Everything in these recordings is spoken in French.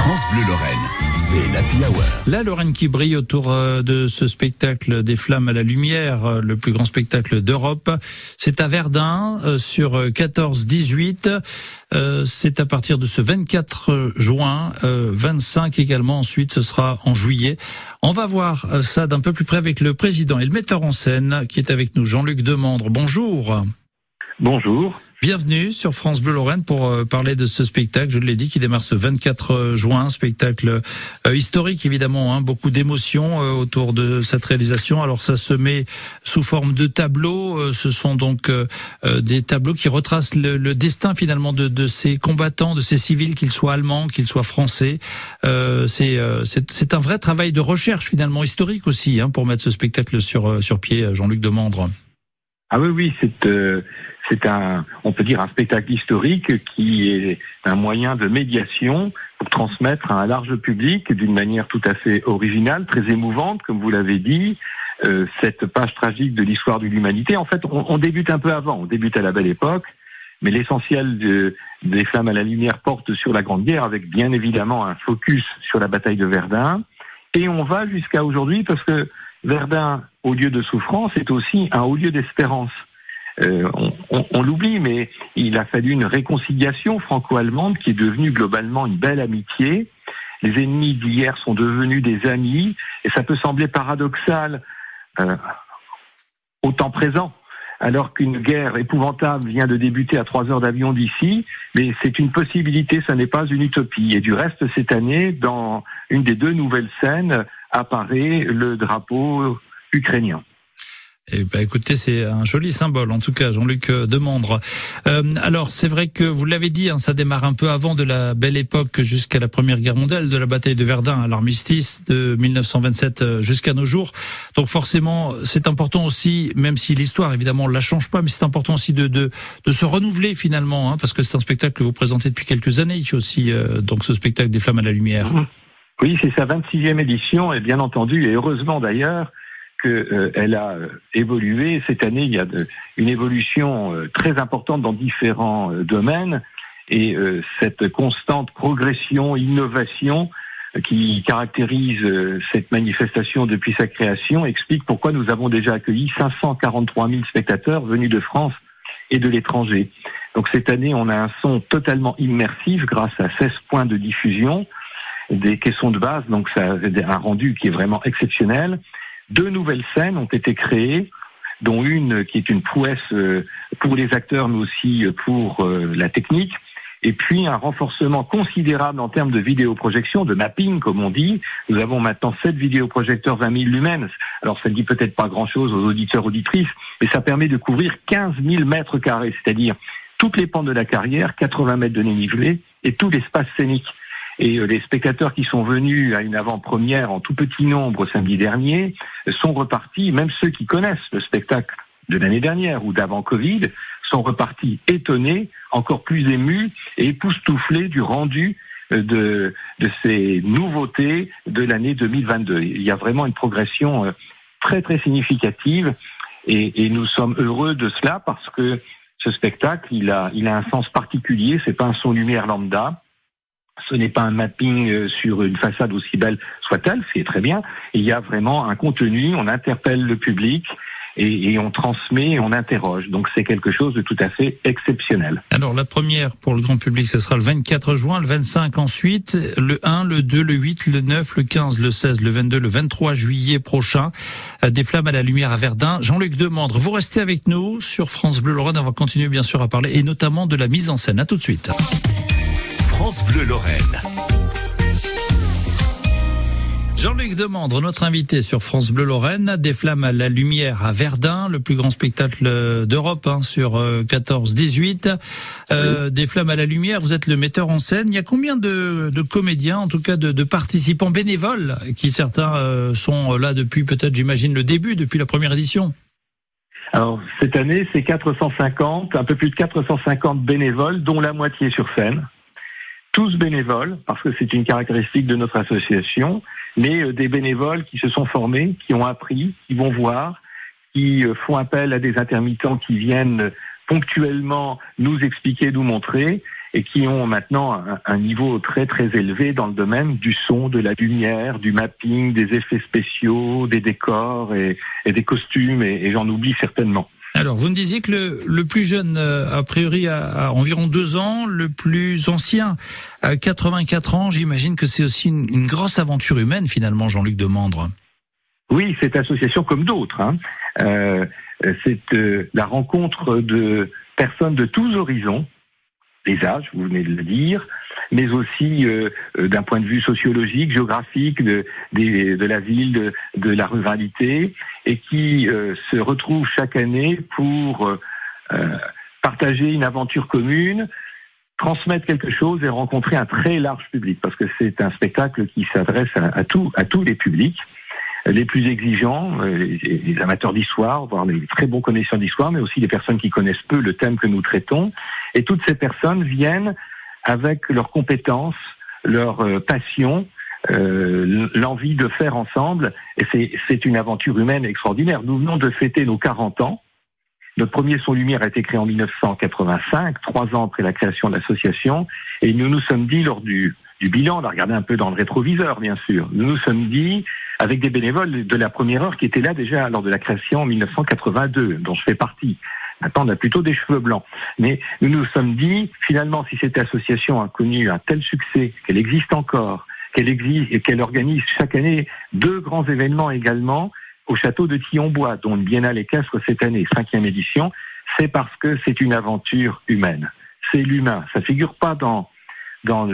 France Bleu Lorraine, c'est la Hour. La Lorraine qui brille autour euh, de ce spectacle des flammes à la lumière, euh, le plus grand spectacle d'Europe. C'est à Verdun euh, sur 14-18. C'est à partir de ce 24 juin, 25 également. Ensuite, ce sera en juillet. On va voir ça d'un peu plus près avec le président et le metteur en scène qui est avec nous, Jean-Luc Demandre. Bonjour. Bonjour. Bienvenue sur France Bleu Lorraine pour euh, parler de ce spectacle, je l'ai dit, qui démarre ce 24 euh, juin, spectacle euh, historique évidemment, hein, beaucoup d'émotions autour de cette réalisation. Alors ça se met sous forme de tableaux, ce sont donc des tableaux qui retracent le, destin finalement de, ces combattants, de ces civils, qu'ils soient allemands, qu'ils soient français. C'est un vrai travail de recherche finalement historique aussi hein, pour mettre ce spectacle sur, sur pied, Jean-Luc Demandre. Ah oui, oui, c'est c'est un, on peut dire, un spectacle historique qui est un moyen de médiation pour transmettre à un large public d'une manière tout à fait originale, très émouvante, comme vous l'avez dit, euh, cette page tragique de l'histoire de l'humanité. En fait, on, débute un peu avant, on débute à la belle époque, mais l'essentiel de, des flammes à la lumière porte sur la Grande Guerre, avec bien évidemment un focus sur la bataille de Verdun. Et on va jusqu'à aujourd'hui parce que Verdun, au lieu de souffrance, est aussi un haut lieu d'espérance. Euh, on, l'oublie, mais il a fallu une réconciliation franco-allemande qui est devenue globalement une belle amitié. Les ennemis d'hier sont devenus des amis, et ça peut sembler paradoxal euh, au temps présent, alors qu'une guerre épouvantable vient de débuter à trois heures d'avion d'ici, mais c'est une possibilité, ça n'est pas une utopie. Et du reste, cette année, dans une des deux nouvelles scènes, apparaît le drapeau ukrainien. Eh ben, écoutez, c'est un joli symbole, en tout cas, Jean-Luc euh, Demandre. Euh, alors, c'est vrai que vous l'avez dit, hein, ça démarre un peu avant de la belle époque jusqu'à la Première Guerre mondiale, de la bataille de Verdun à l'armistice de 1927 euh, jusqu'à nos jours. Donc, forcément, c'est important aussi, même si l'histoire, évidemment, la change pas, mais c'est important aussi de, de, de, se renouveler finalement, hein, parce que c'est un spectacle que vous présentez depuis quelques années, aussi donc ce spectacle des flammes à la lumière. Oui, c'est sa 26e édition, et bien entendu, et heureusement d'ailleurs, qu'elle euh, a euh, évolué. Cette année, il y a une évolution euh, très importante dans différents domaines et cette constante progression, innovation qui caractérise cette manifestation depuis sa création explique pourquoi nous avons déjà accueilli 543 000 spectateurs venus de France et de l'étranger. Donc cette année, on a un son totalement immersif grâce à 16 points de diffusion, des caissons de base, donc ça a un rendu qui est vraiment exceptionnel. Deux nouvelles scènes ont été créées, dont une qui est une prouesse euh, pour les acteurs, mais aussi euh, pour euh, la technique. Et puis un renforcement considérable en termes de vidéoprojection, de mapping comme on dit. Nous avons maintenant sept vidéoprojecteurs 20 000 lumens. Alors ça ne dit peut-être pas grand-chose aux auditeurs auditrices, mais ça permet de couvrir 15 000 mètres carrés, c'est-à-dire toutes les pentes de la carrière, 80 mètres de dénivelé et tout l'espace scénique. Et euh, les spectateurs qui sont venus à une avant-première en tout petit nombre samedi dernier sont repartis, même ceux qui connaissent le spectacle de l'année dernière ou d'avant Covid, sont repartis étonnés, encore plus émus et époustouflés du rendu euh, de, de ces nouveautés de l'année 2022. Il y a vraiment une progression euh, très très significative et, et, nous sommes heureux de cela parce que ce spectacle, il a, il a un sens particulier. C'est pas un son lumière lambda. Ce n'est pas un mapping euh, sur une façade aussi belle soit-elle, c'est très bien. Il y a vraiment un contenu, on interpelle le public et, on transmet, on interroge. Donc c'est quelque chose de tout à fait exceptionnel. Alors la première pour le grand public, ce sera le 24 juin, le 25 ensuite, le 1, le 2, le 8, le 9, le 15, le 16, le 22, le 23 juillet prochain. Euh, des flammes à la lumière à Verdun. Jean-Luc Demandre, vous restez avec nous sur France Bleu Lorraine. On va continuer bien sûr à parler et notamment de la mise en scène. À tout de suite. France Bleu Lorraine. Jean-Luc Demandre, notre invité sur France Bleu Lorraine, des flammes à la lumière à Verdun, le plus grand spectacle d'Europe hein, sur 14-18. Euh, euh, des flammes à la lumière, vous êtes le metteur en scène. Il y a combien de, comédiens, en tout cas de, participants bénévoles, qui certains euh, sont là depuis peut-être, j'imagine, le début, depuis la première édition? Alors cette année, c'est 450, un peu plus de 450 bénévoles, dont la moitié sur scène tous bénévoles, parce que c'est une caractéristique de notre association, mais euh, des bénévoles qui se sont formés, qui ont appris, qui vont voir, qui euh, font appel à des intermittents qui viennent ponctuellement nous expliquer, nous montrer. et qui ont maintenant un, niveau très très élevé dans le domaine du son, de la lumière, du mapping, des effets spéciaux, des décors et, des costumes, et, j'en oublie certainement. Alors, vous me disiez que le, plus jeune, euh, a priori, a, environ deux ans, le plus ancien a 84 ans. J'imagine que c'est aussi une, grosse aventure humaine, finalement, Jean-Luc Demandre. Oui, cette association, comme d'autres, hein, euh, c'est euh, la rencontre de personnes de tous horizons, des âges, vous venez de le dire, mais aussi euh, euh, d'un point de vue sociologique, géographique, de, de la ville, de, la ruralité, et qui euh, se retrouvent chaque année pour partager une aventure commune, transmettre quelque chose et rencontrer un très large public, parce que c'est un spectacle qui s'adresse à, à tous les publics les plus exigeants, les, amateurs d'histoire, voire les très bons connaisseurs d'histoire, mais aussi les personnes qui connaissent peu le thème que nous traitons. Et toutes ces personnes viennent avec leurs compétences, leur euh, passion, euh, l'envie de faire ensemble. Et c'est une aventure humaine extraordinaire. Nous venons de fêter nos 40 ans. Notre premier Son Lumière a été créé en 1985, trois ans après la création de l'association. Et nous nous sommes dit lors du, du bilan, on a regardé un peu dans le rétroviseur, bien sûr, nous nous sommes dit, avec des bénévoles de la première heure qui étaient là déjà lors de la création en 1982, dont je fais partie. Maintenant, on a plutôt des cheveux blancs. Mais nous nous sommes dit, finalement, si cette association a connu un tel succès, qu'elle existe encore, qu'elle existe et qu'elle organise chaque année deux grands événements également au château de Thionbois, dont le Biennale équestre cette année, cinquième édition, c'est parce que c'est une aventure humaine. C'est l'humain. Ça figure pas dans dans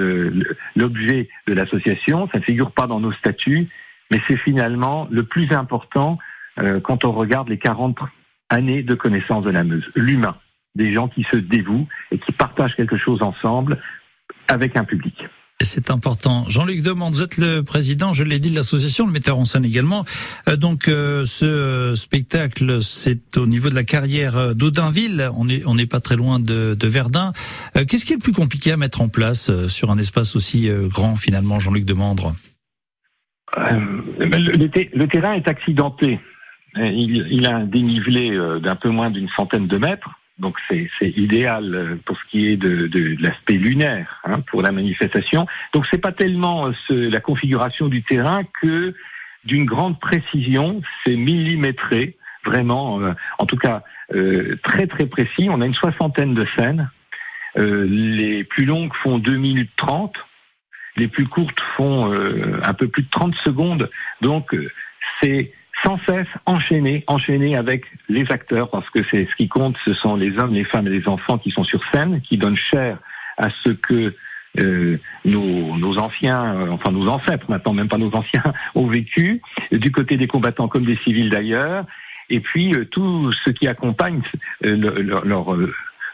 l'objet de l'association, ça ne figure pas dans nos statuts, mais c'est finalement le plus important euh, quand on regarde les 40 années de connaissance de la Meuse, l'humain, des gens qui se dévouent et qui partagent quelque chose ensemble avec un public. C'est important. Jean-Luc Demande, vous êtes le président, je l'ai dit, de l'association, le metteur en scène également. Euh, donc euh, ce spectacle, c'est au niveau de la carrière d'Audinville. On n'est on pas très loin de, de Verdun. Euh, qu'est-ce qui est le plus compliqué à mettre en place sur un espace aussi grand finalement, Jean-Luc Demandre le, le, terrain est accidenté. Il, il a un dénivelé d'un peu moins d'une centaine de mètres. Donc c'est idéal euh, pour ce qui est de, l'aspect lunaire hein, pour la manifestation. Donc c'est pas tellement euh, la configuration du terrain que d'une grande précision, c'est millimétré, vraiment, euh, en tout cas très très précis. On a une soixantaine de scènes. les plus longues font 2 minutes 30, les plus courtes font un peu plus de 30 secondes. Donc c'est sans cesse enchaîné, enchaîné avec les acteurs, parce que c'est ce qui compte, ce sont les hommes, les femmes et les enfants qui sont sur scène, qui donnent chair à ce que euh, nos, anciens, euh, enfin nos ancêtres maintenant, même pas nos anciens, ont vécu, du côté des combattants comme des civils d'ailleurs, et puis euh, tout ce qui accompagne leur,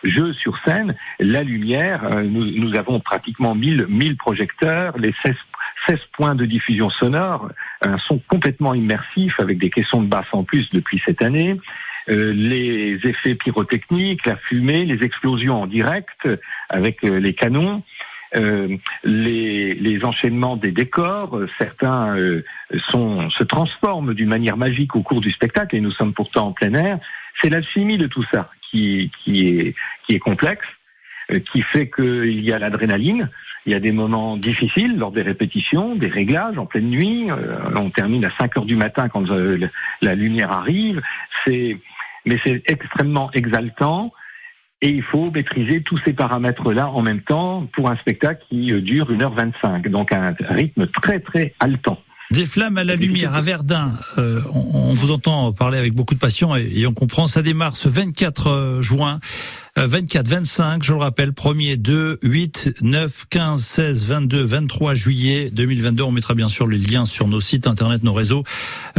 jeu sur scène, la lumière, nous, nous avons pratiquement 1000, 1000 projecteurs, les 16 16 points de diffusion sonore, un son complètement immersif avec des caissons de basse en plus depuis cette année. Euh, les effets pyrotechniques, la fumée, les explosions en direct avec euh, les canons, euh, les, les, enchaînements des décors, certains sont, se transforment d'une manière magique au cours du spectacle et nous sommes pourtant en plein air. C'est l'alchimie de tout ça qui, qui, est, qui est complexe, qui fait qu'il y a l'adrénaline, il y a des moments difficiles lors des répétitions, des réglages en pleine nuit. Euh, on termine à 5 heures du matin quand euh, la lumière arrive. C'est, mais c'est extrêmement exaltant. Et il faut maîtriser tous ces paramètres-là en même temps pour un spectacle qui euh, dure 1h25. Donc un rythme très très haletant. Des flammes à la lumière à Verdun. on, vous entend parler avec beaucoup de passion et, et on comprend. Ça démarre ce 24 juin. 24, 25, je le rappelle, 1er, 2, 8, 9, 15, 16, 22, 23 juillet 2022. On mettra bien sûr les liens sur nos sites internet, nos réseaux.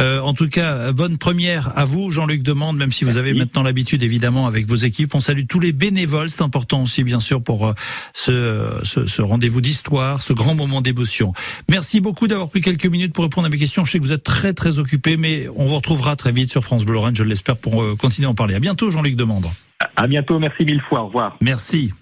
Euh, en tout cas, bonne première à vous, Jean-Luc Demande, même si vous avez maintenant l'habitude évidemment avec vos équipes. On salue tous les bénévoles, c'est important aussi bien sûr pour euh, ce, ce, ce rendez-vous d'histoire, ce grand moment d'émotion. Merci beaucoup d'avoir pris quelques minutes pour répondre à mes questions. Je sais que vous êtes très très occupé, mais on vous retrouvera très vite sur France Bleu Lorraine, je l'espère, pour euh, continuer à en parler. À bientôt, Jean-Luc Demande. À bientôt, merci mille fois, au revoir. Merci.